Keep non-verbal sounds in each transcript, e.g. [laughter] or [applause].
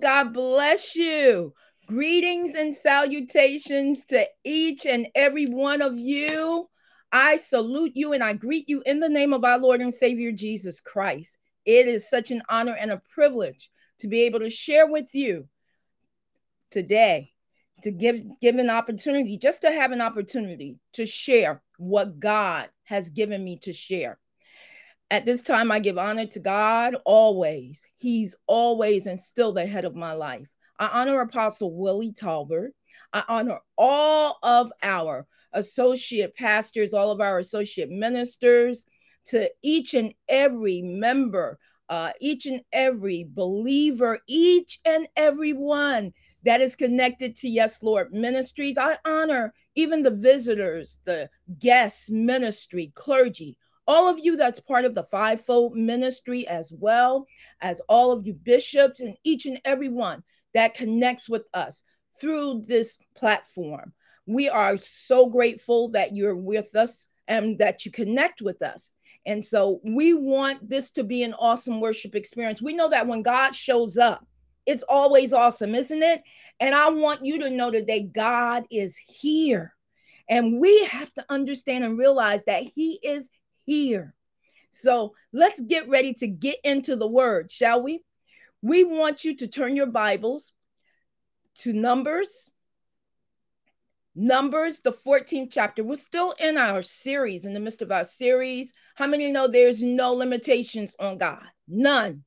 God bless you. Greetings and salutations to each and every one of you. I salute you and I greet you in the name of our Lord and Savior Jesus Christ. It is such an honor and a privilege to be able to share with you today, to give, give an opportunity, just to have an opportunity to share what God has given me to share. At this time, I give honor to God always. He's always and still the head of my life. I honor Apostle Willie Talbert. I honor all of our associate pastors, all of our associate ministers, to each and every member, uh, each and every believer, each and every one that is connected to Yes Lord Ministries. I honor even the visitors, the guests, ministry, clergy, all of you that's part of the fivefold ministry, as well as all of you bishops and each and every one that connects with us through this platform. We are so grateful that you're with us and that you connect with us. And so we want this to be an awesome worship experience. We know that when God shows up, it's always awesome, isn't it? And I want you to know today God is here. And we have to understand and realize that He is here. So let's get ready to get into the word, shall we? We want you to turn your Bibles to Numbers. Numbers, the 14th chapter. We're still in our series, in the midst of our series. How many know there's no limitations on God? None.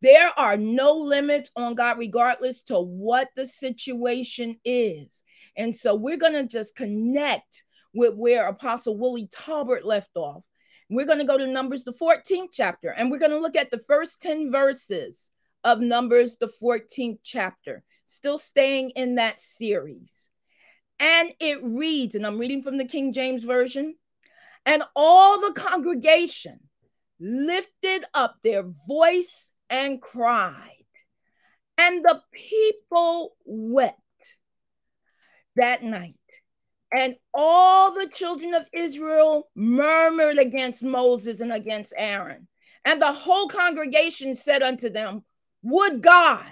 There are no limits on God, regardless to what the situation is. And so we're going to just connect with where Apostle Willie Talbert left off. We're going to go to Numbers, the 14th chapter, and we're going to look at the first 10 verses of Numbers, the 14th chapter, still staying in that series. And it reads, and I'm reading from the King James Version, and all the congregation lifted up their voice and cried, and the people wept that night and all the children of Israel murmured against Moses and against Aaron. And the whole congregation said unto them, Would God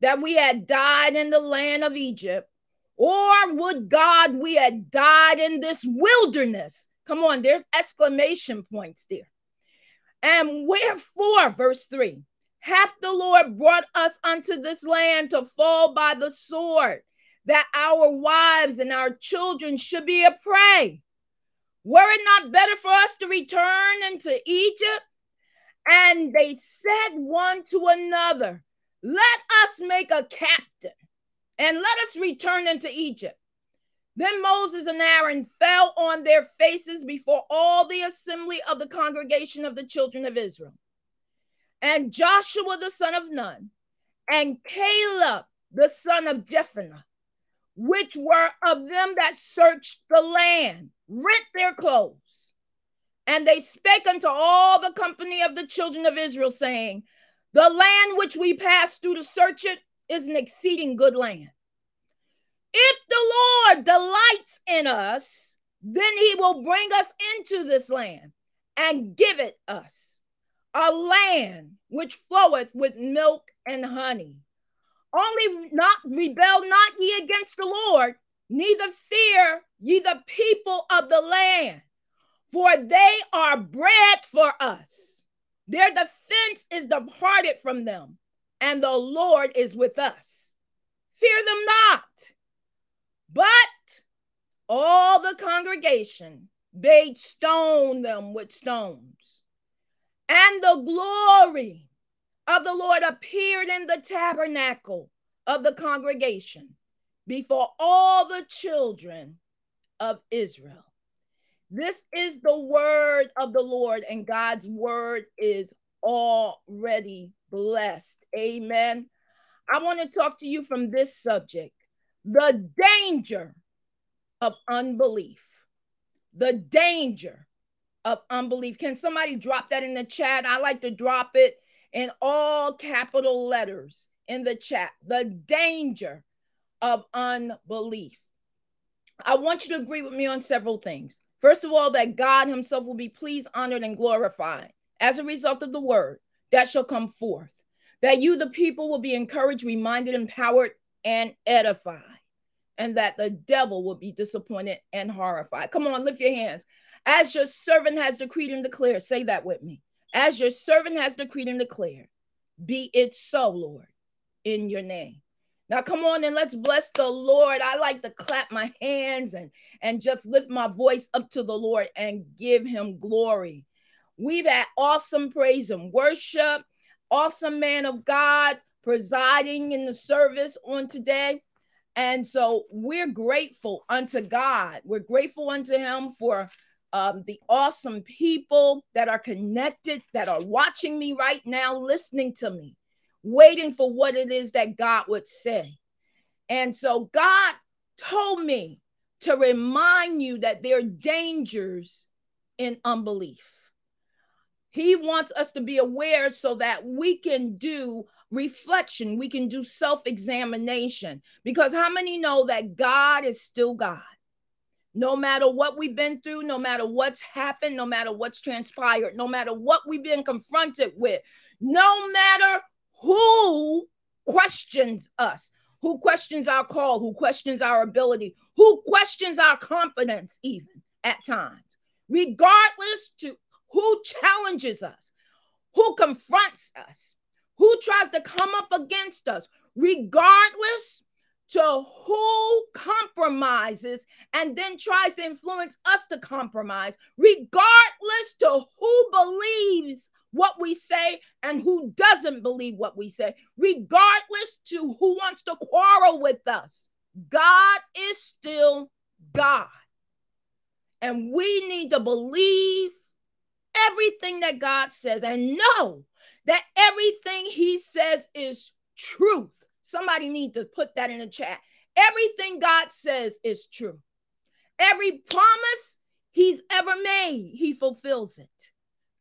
that we had died in the land of Egypt, or would God we had died in this wilderness? Come on, there's exclamation points there. And wherefore, verse 3 hath the Lord brought us unto this land to fall by the sword that our wives and our children should be a prey. Were it not better for us to return into Egypt? And they said one to another, Let us make a captain and let us return into Egypt. Then Moses and Aaron fell on their faces before all the assembly of the congregation of the children of Israel. And Joshua the son of Nun and Caleb the son of Jephunneh which were of them that searched the land, rent their clothes. And they spake unto all the company of the children of Israel, saying, The land which we passed through to search it is an exceeding good land. If the Lord delights in us, then he will bring us into this land and give it us, a land which floweth with milk and honey. Only not rebel not ye against the Lord, neither fear ye the people of the land, for they are bread for us. Their defense is departed from them, and the Lord is with us. Fear them not. But all the congregation bade stone them with stones. And the glory of the Lord appeared in the tabernacle of the congregation before all the children of Israel. This is the word of the Lord, and God's word is already blessed. Amen. I want to talk to you from this subject the danger of unbelief. The danger of unbelief. Can somebody drop that in the chat? I like to drop it in all capital letters in the chat the danger of unbelief. I want you to agree with me on several things. First of all, that God Himself will be pleased, honored, and glorified as a result of the word that shall come forth. that you, the people, will be encouraged, reminded, empowered, and edified, and that the devil will be disappointed and horrified. Come on, lift your hands. As your servant has decreed and declared, say that with me. As your servant has decreed and declared, be it so, Lord, in your name. Now come on and let's bless the Lord. I like to clap my hands and and just lift my voice up to the Lord and give him glory. We've had awesome praise and worship, awesome man of God presiding in the service on today. And so we're grateful unto God. We're grateful unto him for um, the awesome people that are connected, that are watching me right now, listening to me waiting for what it is that God would say. And so God told me to remind you that there are dangers in unbelief. He wants us to be aware so that we can do reflection, we can do self examination. Because how many know that God is still God? No matter what we've been through, no matter what's happened, no matter what's transpired, no matter what we've been confronted with, no matter who questions us, who questions our call, who questions our ability, who questions our competence, even at times, regardless to who challenges us, who confronts us, who tries to come up against us, regardless to who compromises and then tries to influence us to compromise, regardless to who believes what we say and who doesn't believe what we say, regardless to who wants to quarrel with us. God is still God. And we need to believe everything that God says and know that everything he says is truth. Somebody need to put that in the chat. Everything God says is true. Every promise he's ever made, he fulfills it.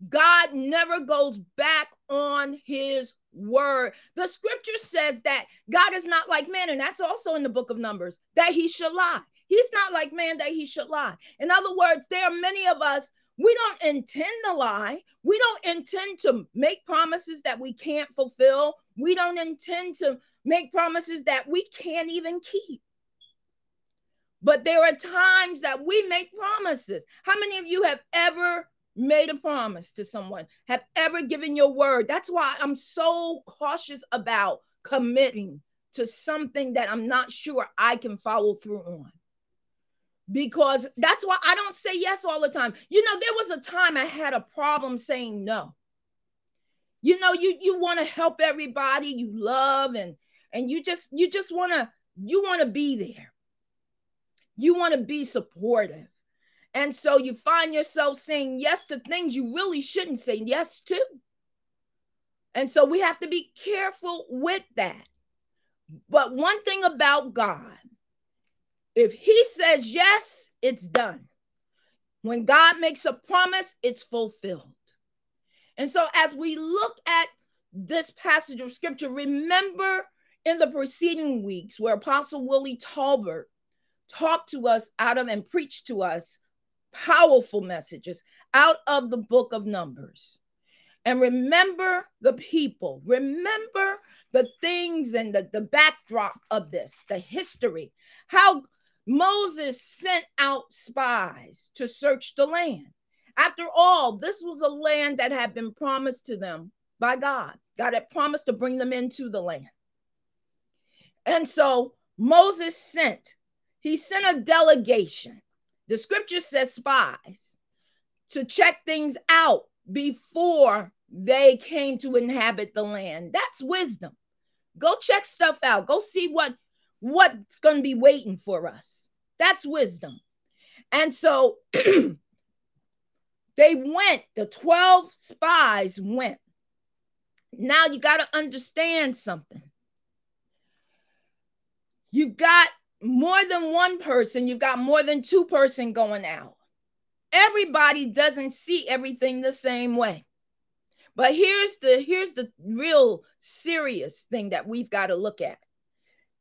God never goes back on his word. The scripture says that God is not like man, and that's also in the book of Numbers, that he should lie. He's not like man that he should lie. In other words, there are many of us, we don't intend to lie. We don't intend to make promises that we can't fulfill. We don't intend to make promises that we can't even keep. But there are times that we make promises. How many of you have ever made a promise to someone, have ever given your word. That's why I'm so cautious about committing to something that I'm not sure I can follow through on. Because that's why I don't say yes all the time. You know, there was a time I had a problem saying no. You know, you you want to help everybody you love and and you just you just want to you want to be there. You want to be supportive. And so you find yourself saying yes to things you really shouldn't say yes to. And so we have to be careful with that. But one thing about God, if He says yes, it's done. When God makes a promise, it's fulfilled. And so as we look at this passage of scripture, remember in the preceding weeks where Apostle Willie Talbert talked to us out of and preached to us powerful messages out of the book of Numbers. And remember the people, remember the things and the, the backdrop of this, the history, how Moses sent out spies to search the land. After all, this was a land that had been promised to them by God. God had promised to bring them into the land. And so Moses sent, he sent a delegation the scripture says spies to check things out before they came to inhabit the land. That's wisdom. Go check stuff out. Go see what what's going to be waiting for us. That's wisdom. And so [clears throat] they went, the 12 spies went. Now you got to understand something. You've got more than one person, you've got more than two person going out. Everybody doesn't see everything the same way. But here's the here's the real serious thing that we've got to look at.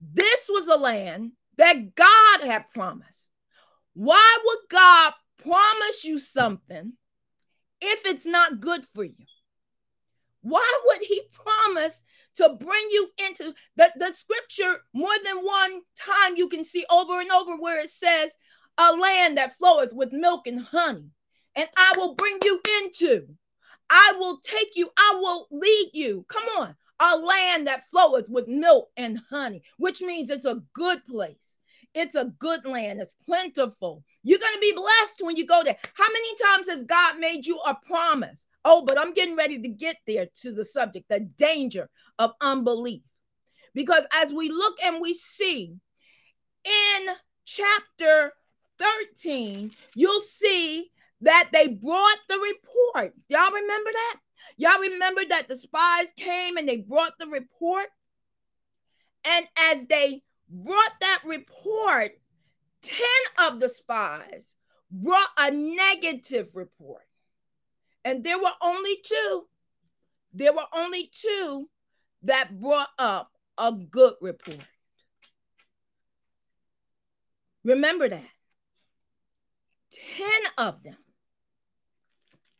This was a land that God had promised. Why would God promise you something if it's not good for you? Why would he promise to bring you into the, the scripture more than one time? You can see over and over where it says a land that floweth with milk and honey and i will bring you into. I will take you i will lead you. Come on. A land that floweth with milk and honey which means it's a good place it's a good land it's plentiful you're going to be blessed when you go there how many times has god made you a promise Oh, but I'm getting ready to get there to the subject, the danger of unbelief. Because as we look and we see in chapter 13, you'll see that they brought the report. Y'all remember that? Y'all remember that the spies came and they brought the report? And as they brought that report, 10 of the spies brought a negative report. And there were only two. There were only two that brought up a good report. Remember that. 10 of them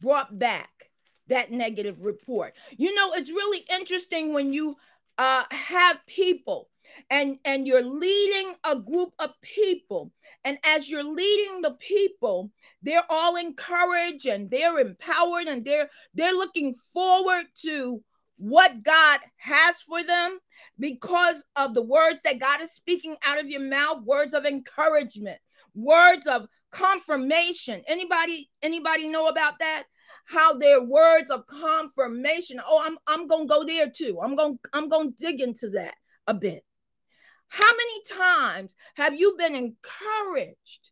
brought back that negative report. You know, it's really interesting when you uh, have people and and you're leading a group of people. And as you're leading the people they're all encouraged and they're empowered and they're they're looking forward to what God has for them because of the words that God is speaking out of your mouth words of encouragement words of confirmation. Anybody anybody know about that? How their words of confirmation oh i'm i'm going to go there too. I'm going to i'm going to dig into that a bit how many times have you been encouraged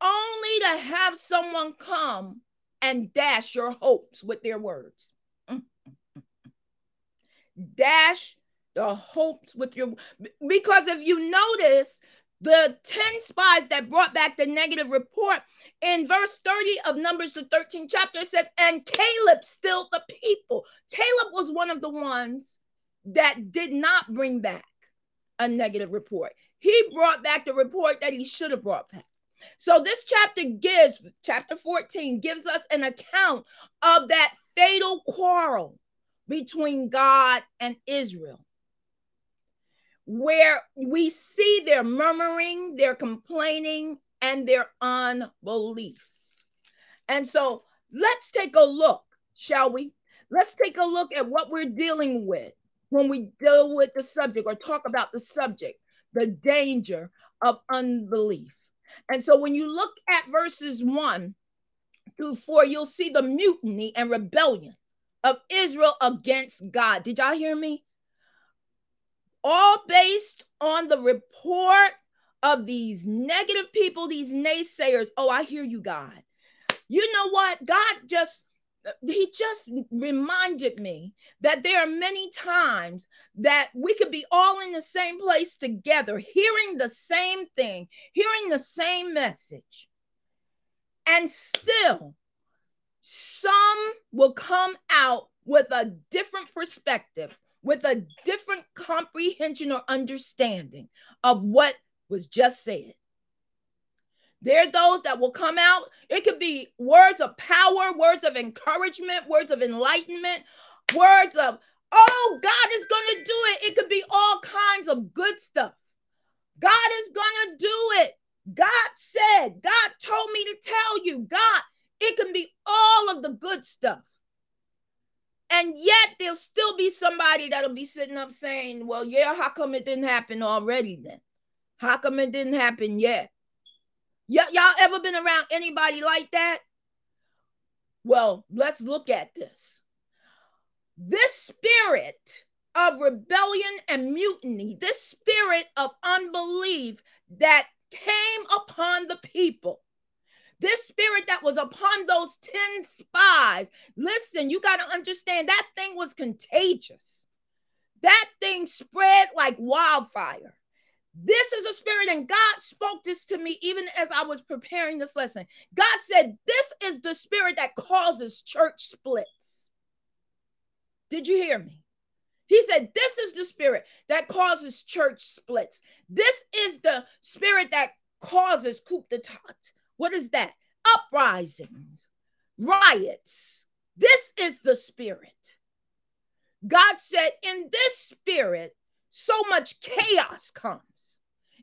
only to have someone come and dash your hopes with their words? Mm, mm, mm, dash the hopes with your because if you notice the 10 spies that brought back the negative report in verse 30 of Numbers, the 13th chapter, it says, And Caleb stilled the people. Caleb was one of the ones that did not bring back a negative report. He brought back the report that he should have brought back. So this chapter gives, chapter 14, gives us an account of that fatal quarrel between God and Israel, where we see their murmuring, their complaining, and their unbelief. And so let's take a look, shall we? Let's take a look at what we're dealing with when we deal with the subject or talk about the subject, the danger of unbelief. And so when you look at verses one through four, you'll see the mutiny and rebellion of Israel against God. Did y'all hear me? All based on the report of these negative people, these naysayers. Oh, I hear you, God. You know what? God just he just reminded me that there are many times that we could be all in the same place together, hearing the same thing, hearing the same message, and still some will come out with a different perspective, with a different comprehension or understanding of what was just said. There are those that will come out. It could be words of power, words of encouragement, words of enlightenment, words of, oh, God is going to do it. It could be all kinds of good stuff. God is going to do it. God said, God told me to tell you, God, it can be all of the good stuff. And yet there'll still be somebody that'll be sitting up saying, well, yeah, how come it didn't happen already then? How come it didn't happen yet? Y- y'all ever been around anybody like that? Well, let's look at this. This spirit of rebellion and mutiny, this spirit of unbelief that came upon the people, this spirit that was upon those 10 spies, listen, you got to understand that thing was contagious. That thing spread like wildfire. This is a spirit, and God spoke this to me even as I was preparing this lesson. God said, This is the spirit that causes church splits. Did you hear me? He said, This is the spirit that causes church splits. This is the spirit that causes coup d'etat. What is that? Uprisings, riots. This is the spirit. God said, in this spirit, so much chaos comes.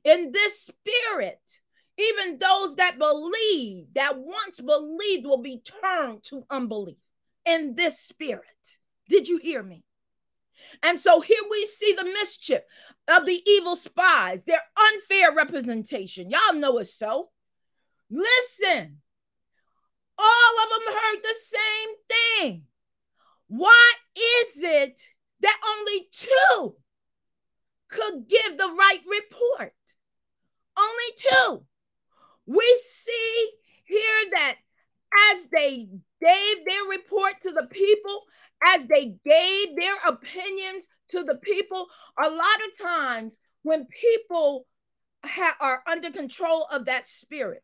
In this spirit, even those that believe, that once believed, will be turned to unbelief. In this spirit. Did you hear me? And so here we see the mischief of the evil spies, their unfair representation. Y'all know it's so. Listen, all of them heard the same thing. Why is it that only two could give the right report? Only two. We see here that as they gave their report to the people, as they gave their opinions to the people, a lot of times when people ha- are under control of that spirit,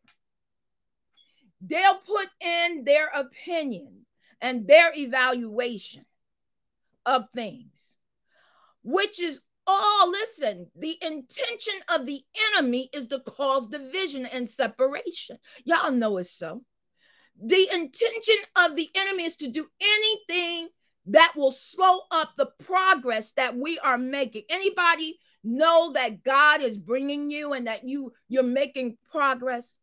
they'll put in their opinion and their evaluation of things, which is all, listen, the intention of the enemy is to cause division and separation. Y'all know it's so. The intention of the enemy is to do anything that will slow up the progress that we are making. Anybody know that God is bringing you and that you you're making progress?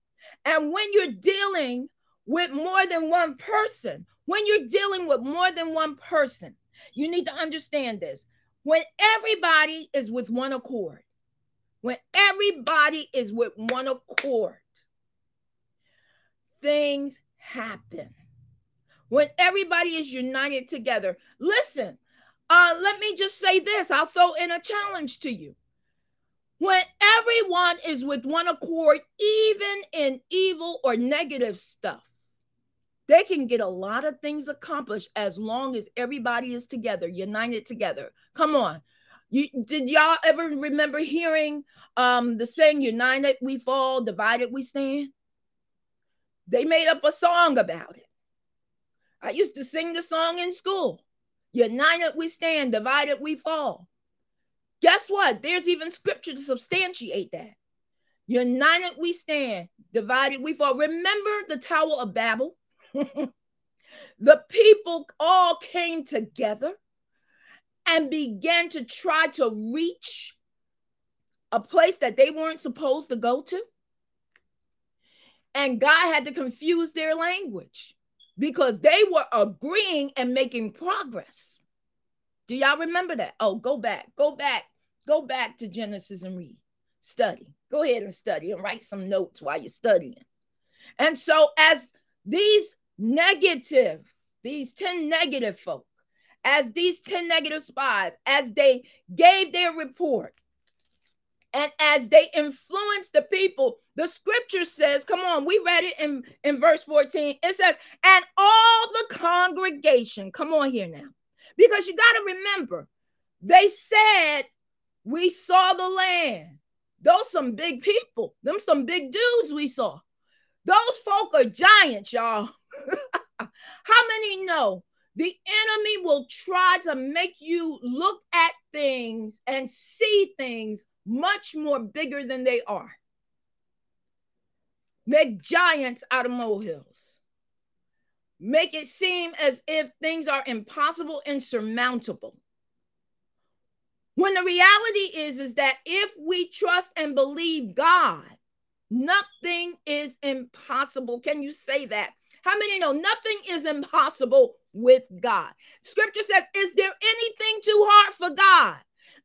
And when you're dealing with more than one person, when you're dealing with more than one person, you need to understand this. When everybody is with one accord, when everybody is with one accord, things happen. When everybody is united together. Listen, uh, let me just say this. I'll throw in a challenge to you. When everyone is with one accord, even in evil or negative stuff, they can get a lot of things accomplished as long as everybody is together, united together. Come on. You did y'all ever remember hearing um the saying united we fall, divided we stand? They made up a song about it. I used to sing the song in school. United we stand, divided we fall. Guess what? There's even scripture to substantiate that. United we stand, divided we fall. Remember the Tower of Babel? [laughs] the people all came together and began to try to reach a place that they weren't supposed to go to. And God had to confuse their language because they were agreeing and making progress. Do y'all remember that? Oh, go back, go back, go back to Genesis and read, study. Go ahead and study and write some notes while you're studying. And so, as these negative, these 10 negative folk, as these 10 negative spies, as they gave their report, and as they influenced the people, the scripture says, come on, we read it in, in verse 14. It says, and all the congregation, come on here now, because you got to remember, they said, we saw the land. Those some big people, them some big dudes we saw. Those folk are giants, y'all. [laughs] How many know the enemy will try to make you look at things and see things much more bigger than they are? Make giants out of molehills. Make it seem as if things are impossible, insurmountable. When the reality is, is that if we trust and believe God, nothing is impossible. Can you say that? How many know nothing is impossible with God? Scripture says, Is there anything too hard for God?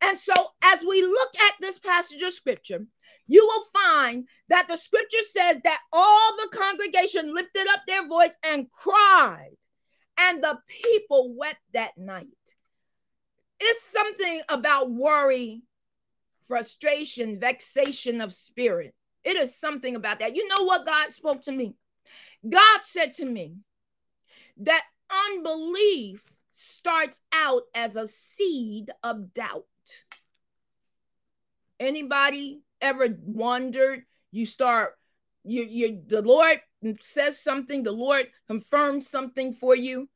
And so, as we look at this passage of scripture, you will find that the scripture says that all the congregation lifted up their voice and cried, and the people wept that night. It's something about worry, frustration, vexation of spirit. It is something about that. You know what God spoke to me? God said to me that unbelief starts out as a seed of doubt. Anybody ever wondered? You start, you, you, the Lord says something, the Lord confirms something for you.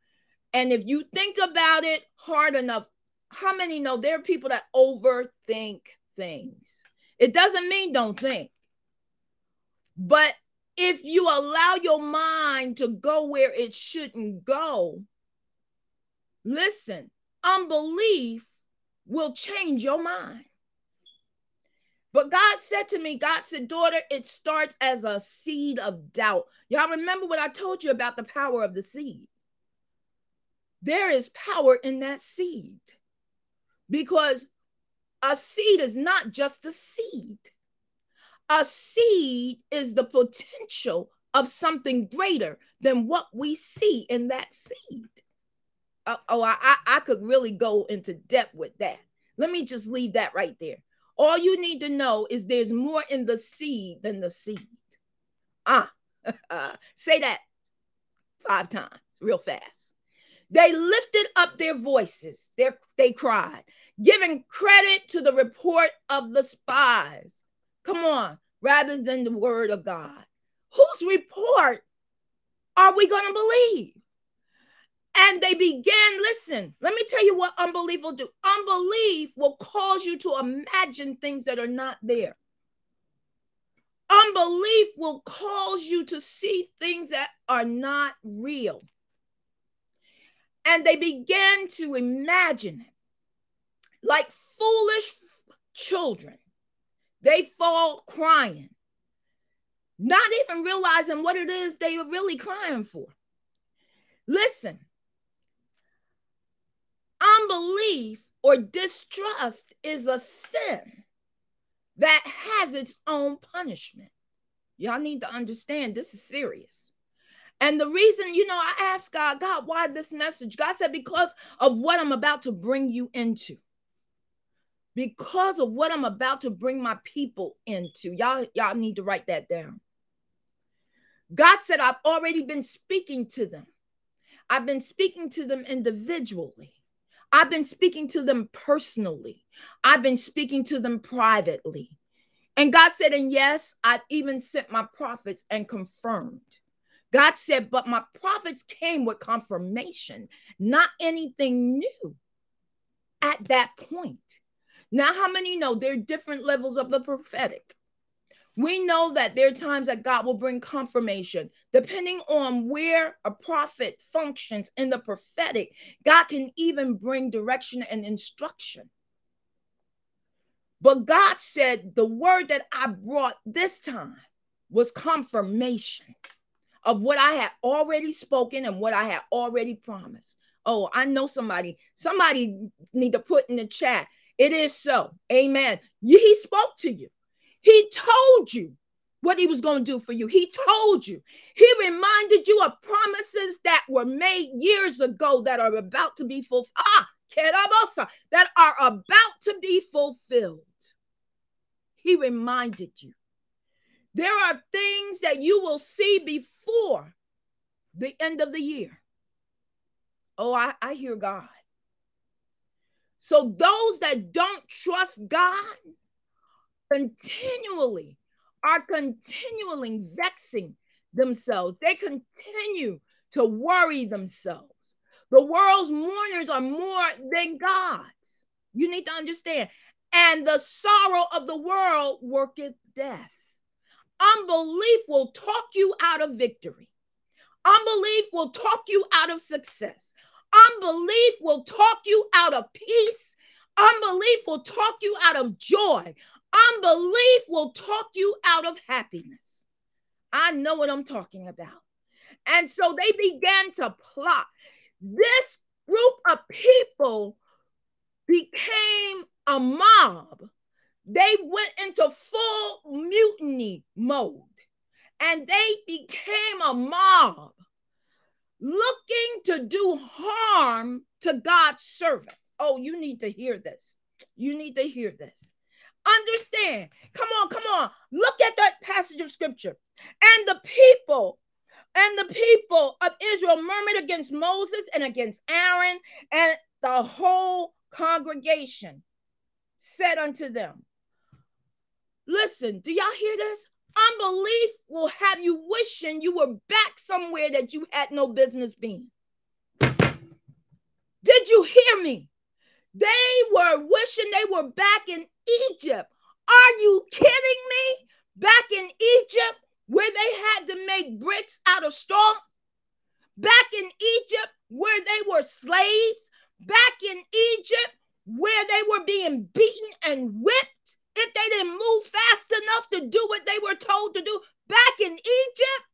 And if you think about it hard enough, how many know there are people that overthink things? It doesn't mean don't think. But if you allow your mind to go where it shouldn't go, listen, unbelief will change your mind. But God said to me, God said, daughter, it starts as a seed of doubt. Y'all remember what I told you about the power of the seed? There is power in that seed because a seed is not just a seed. A seed is the potential of something greater than what we see in that seed. Uh, oh, I, I could really go into depth with that. Let me just leave that right there. All you need to know is there's more in the seed than the seed. Ah, [laughs] say that five times real fast. They lifted up their voices. They, they cried, giving credit to the report of the spies. Come on, rather than the word of God. Whose report are we going to believe? And they began, listen, let me tell you what unbelief will do. Unbelief will cause you to imagine things that are not there. Unbelief will cause you to see things that are not real. And they began to imagine it like foolish children. They fall crying, not even realizing what it is they are really crying for. Listen, unbelief or distrust is a sin that has its own punishment. Y'all need to understand this is serious. And the reason, you know, I asked God, God, why this message? God said, because of what I'm about to bring you into. Because of what I'm about to bring my people into. Y'all, y'all need to write that down. God said, I've already been speaking to them. I've been speaking to them individually. I've been speaking to them personally. I've been speaking to them privately. And God said, and yes, I've even sent my prophets and confirmed. God said, but my prophets came with confirmation, not anything new at that point. Now, how many know there are different levels of the prophetic? We know that there are times that God will bring confirmation. Depending on where a prophet functions in the prophetic, God can even bring direction and instruction. But God said the word that I brought this time was confirmation of what I had already spoken and what I had already promised. Oh, I know somebody. Somebody need to put in the chat. It is so. Amen. He spoke to you. He told you what he was going to do for you. He told you. He reminded you of promises that were made years ago that are about to be fulfilled. Ah, that are about to be fulfilled. He reminded you. There are things that you will see before the end of the year. Oh, I, I hear God. So those that don't trust God continually are continually vexing themselves. They continue to worry themselves. The world's mourners are more than God's. You need to understand. And the sorrow of the world worketh death. Unbelief will talk you out of victory. Unbelief will talk you out of success. Unbelief will talk you out of peace. Unbelief will talk you out of joy. Unbelief will talk you out of happiness. I know what I'm talking about. And so they began to plot. This group of people became a mob they went into full mutiny mode and they became a mob looking to do harm to God's servants. Oh, you need to hear this. You need to hear this. Understand. Come on, come on. Look at that passage of scripture. And the people and the people of Israel murmured against Moses and against Aaron, and the whole congregation said unto them, Listen, do y'all hear this? Unbelief will have you wishing you were back somewhere that you had no business being. Did you hear me? They were wishing they were back in Egypt. Are you kidding me? Back in Egypt where they had to make bricks out of straw? Back in Egypt where they were slaves? back in Egypt where they were being beaten and whipped if they didn't move fast enough to do what they were told to do back in Egypt?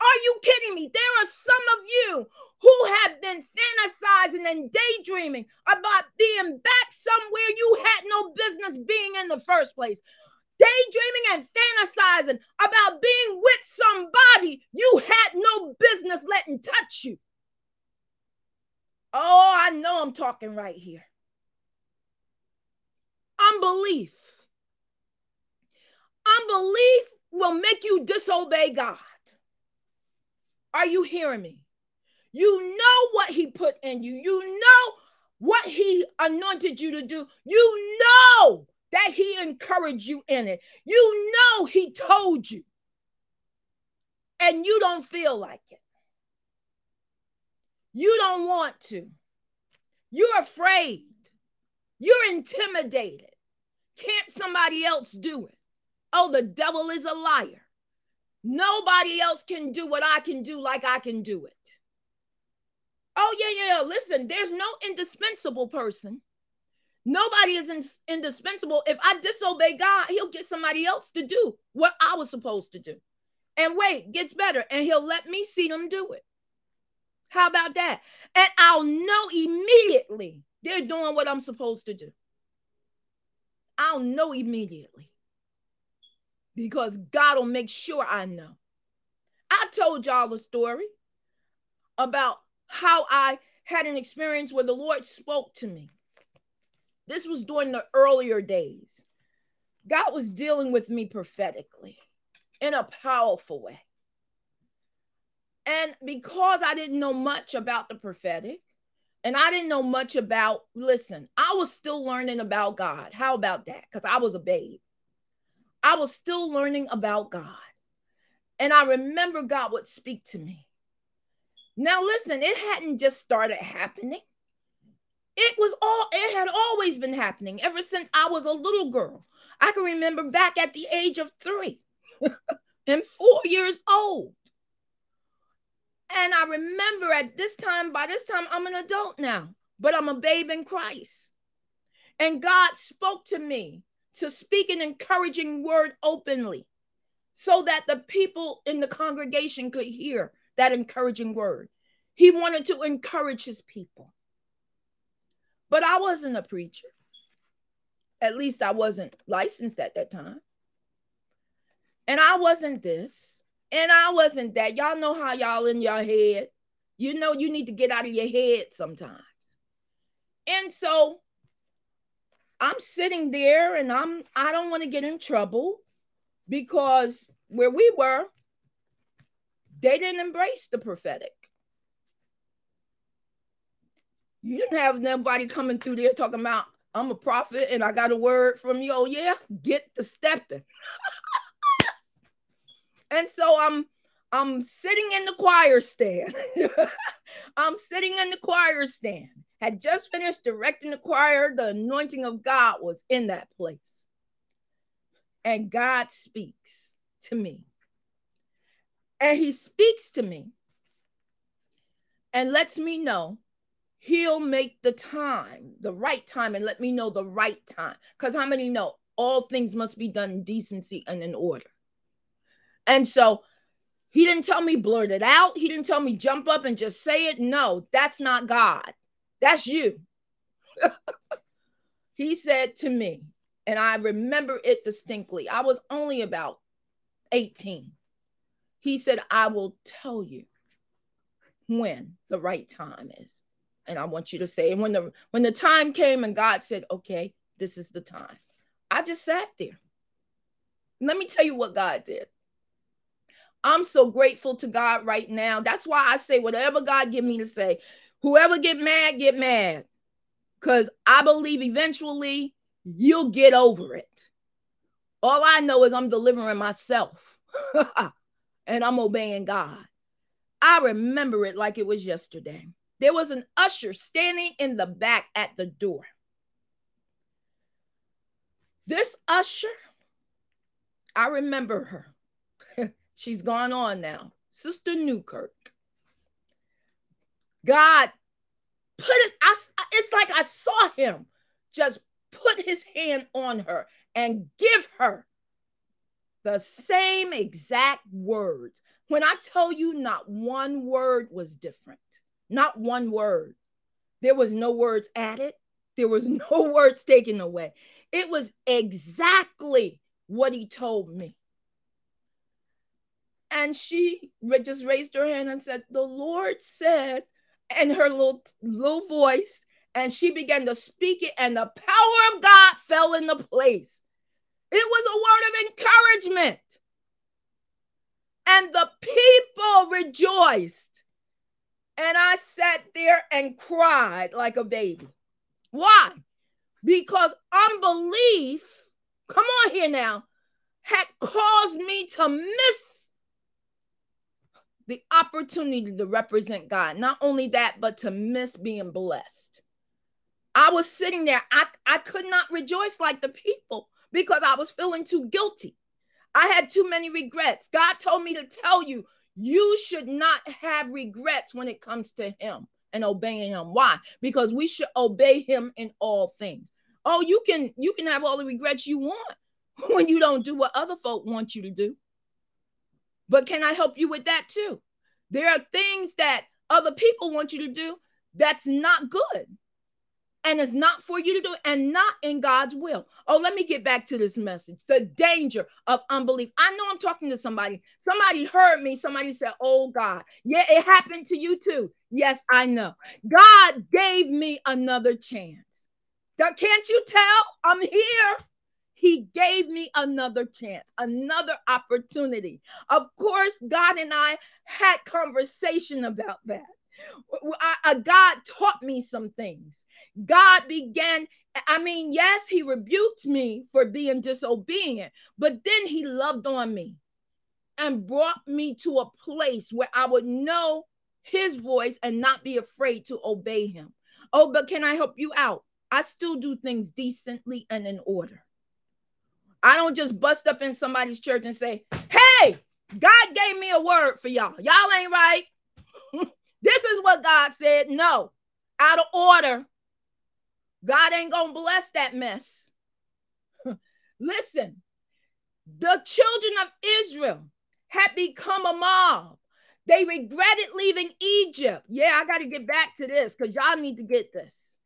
Are you kidding me? There are some of you who have been fantasizing and daydreaming about being back somewhere you had no business being in the first place. Daydreaming and fantasizing about being with somebody you had no business letting touch you. Oh, I know I'm talking right here. Unbelief. Unbelief will make you disobey God. Are you hearing me? You know what He put in you, you know what He anointed you to do, you know that He encouraged you in it, you know He told you, and you don't feel like it. You don't want to. You're afraid. You're intimidated. Can't somebody else do it? Oh, the devil is a liar. Nobody else can do what I can do like I can do it. Oh, yeah, yeah. Listen, there's no indispensable person. Nobody is in, indispensable. If I disobey God, he'll get somebody else to do what I was supposed to do. And wait, gets better, and he'll let me see them do it. How about that? And I'll know immediately they're doing what I'm supposed to do. I'll know immediately because God will make sure I know. I told y'all the story about how I had an experience where the Lord spoke to me. This was during the earlier days. God was dealing with me prophetically in a powerful way. And because I didn't know much about the prophetic, and I didn't know much about, listen, I was still learning about God. How about that? Because I was a babe. I was still learning about God. And I remember God would speak to me. Now, listen, it hadn't just started happening. It was all, it had always been happening ever since I was a little girl. I can remember back at the age of three [laughs] and four years old. And I remember at this time, by this time, I'm an adult now, but I'm a babe in Christ. And God spoke to me to speak an encouraging word openly so that the people in the congregation could hear that encouraging word. He wanted to encourage his people. But I wasn't a preacher. At least I wasn't licensed at that time. And I wasn't this. And I wasn't that. Y'all know how y'all in your head. You know you need to get out of your head sometimes. And so I'm sitting there and I'm I don't want to get in trouble because where we were, they didn't embrace the prophetic. You didn't have nobody coming through there talking about I'm a prophet and I got a word from you. Oh, yeah, get the stepping. [laughs] and so I'm I'm sitting in the choir stand. [laughs] I'm sitting in the choir stand had just finished directing the choir. The anointing of God was in that place. And God speaks to me. And He speaks to me and lets me know He'll make the time, the right time, and let me know the right time. Because how many know all things must be done in decency and in order? And so he didn't tell me blurt it out. He didn't tell me jump up and just say it. No, that's not God. That's you. [laughs] he said to me, and I remember it distinctly. I was only about 18. He said, I will tell you when the right time is. And I want you to say, and when the when the time came and God said, okay, this is the time. I just sat there. Let me tell you what God did. I'm so grateful to God right now. That's why I say whatever God give me to say. Whoever get mad, get mad. Because I believe eventually you'll get over it. All I know is I'm delivering myself [laughs] and I'm obeying God. I remember it like it was yesterday. There was an usher standing in the back at the door. This usher, I remember her. [laughs] She's gone on now. Sister Newkirk. God put it, I, it's like I saw him just put his hand on her and give her the same exact words. When I tell you not one word was different, not one word. There was no words added, there was [laughs] no words taken away. It was exactly what he told me. And she just raised her hand and said, The Lord said, and her little, little voice, and she began to speak it, and the power of God fell into place. It was a word of encouragement. And the people rejoiced. And I sat there and cried like a baby. Why? Because unbelief, come on here now, had caused me to miss the opportunity to represent God. Not only that, but to miss being blessed. I was sitting there, I, I could not rejoice like the people because I was feeling too guilty. I had too many regrets. God told me to tell you, you should not have regrets when it comes to Him and obeying Him. Why? Because we should obey Him in all things. Oh, you can you can have all the regrets you want [laughs] when you don't do what other folk want you to do. But can I help you with that too? There are things that other people want you to do that's not good and it's not for you to do and not in God's will. Oh, let me get back to this message the danger of unbelief. I know I'm talking to somebody. Somebody heard me. Somebody said, Oh, God. Yeah, it happened to you too. Yes, I know. God gave me another chance. Can't you tell? I'm here. He gave me another chance, another opportunity. Of course, God and I had conversation about that. I, uh, God taught me some things. God began, I mean, yes, He rebuked me for being disobedient, but then He loved on me and brought me to a place where I would know His voice and not be afraid to obey Him. Oh, but can I help you out? I still do things decently and in order. I don't just bust up in somebody's church and say, Hey, God gave me a word for y'all. Y'all ain't right. [laughs] This is what God said. No, out of order. God ain't going to bless that mess. [laughs] Listen, the children of Israel had become a mob. They regretted leaving Egypt. Yeah, I got to get back to this because y'all need to get this.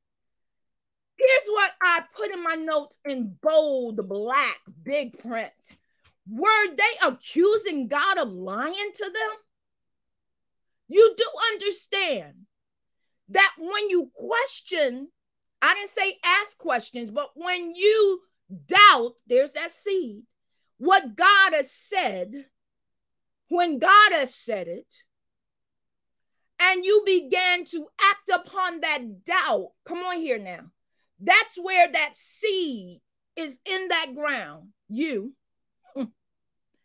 Here's what I put in my notes in bold, black, big print. Were they accusing God of lying to them? You do understand that when you question, I didn't say ask questions, but when you doubt, there's that seed, what God has said, when God has said it, and you began to act upon that doubt, come on here now. That's where that seed is in that ground, you. [laughs]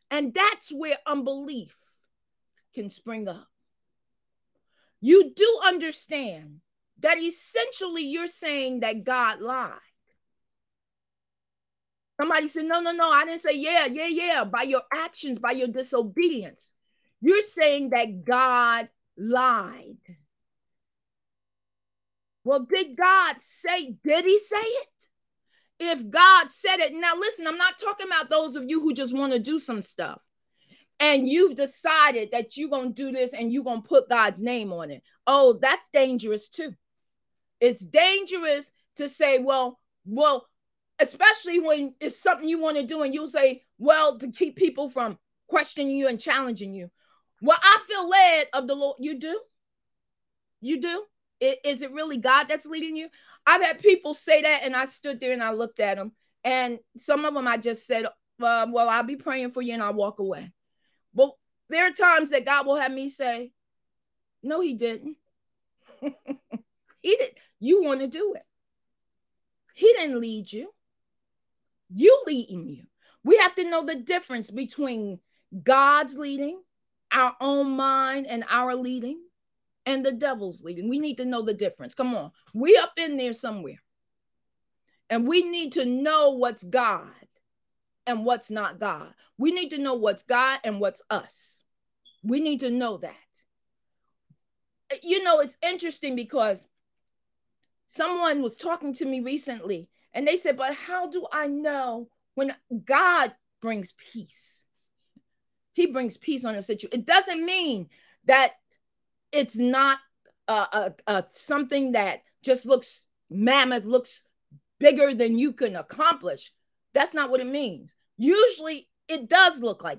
And that's where unbelief can spring up you do understand that essentially you're saying that God lied. Somebody said, No, no, no, I didn't say, yeah, yeah, yeah. By your actions, by your disobedience, you're saying that God lied. Well, did God say, did he say it? If God said it, now listen, I'm not talking about those of you who just want to do some stuff and you've decided that you're going to do this and you're going to put God's name on it. Oh, that's dangerous too. It's dangerous to say, well, well, especially when it's something you want to do and you'll say, well, to keep people from questioning you and challenging you. Well, I feel led of the Lord. You do? You do? Is it really God that's leading you? I've had people say that, and I stood there and I looked at them, and some of them I just said, uh, "Well, I'll be praying for you," and I'll walk away. But there are times that God will have me say, No, he didn't. [laughs] he did. You want to do it. He didn't lead you. You leading you. We have to know the difference between God's leading, our own mind and our leading, and the devil's leading. We need to know the difference. Come on. We up in there somewhere. And we need to know what's God and what's not God. We need to know what's God and what's us. We need to know that. You know, it's interesting because someone was talking to me recently and they said, But how do I know when God brings peace? He brings peace on a situation. It doesn't mean that it's not uh, something that just looks mammoth, looks bigger than you can accomplish. That's not what it means. Usually it does look like